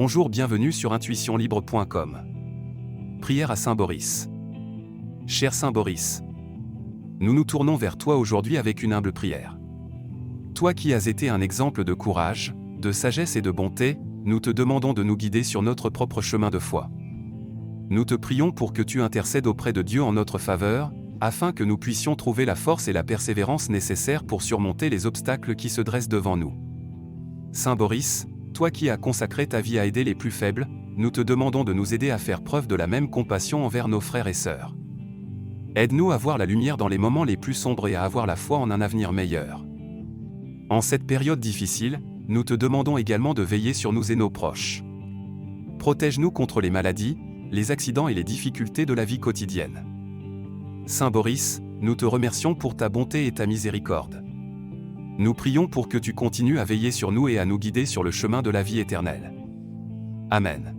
Bonjour, bienvenue sur intuitionlibre.com. Prière à Saint Boris. Cher Saint Boris, nous nous tournons vers toi aujourd'hui avec une humble prière. Toi qui as été un exemple de courage, de sagesse et de bonté, nous te demandons de nous guider sur notre propre chemin de foi. Nous te prions pour que tu intercèdes auprès de Dieu en notre faveur, afin que nous puissions trouver la force et la persévérance nécessaires pour surmonter les obstacles qui se dressent devant nous. Saint Boris, toi qui as consacré ta vie à aider les plus faibles, nous te demandons de nous aider à faire preuve de la même compassion envers nos frères et sœurs. Aide-nous à voir la lumière dans les moments les plus sombres et à avoir la foi en un avenir meilleur. En cette période difficile, nous te demandons également de veiller sur nous et nos proches. Protège-nous contre les maladies, les accidents et les difficultés de la vie quotidienne. Saint Boris, nous te remercions pour ta bonté et ta miséricorde. Nous prions pour que tu continues à veiller sur nous et à nous guider sur le chemin de la vie éternelle. Amen.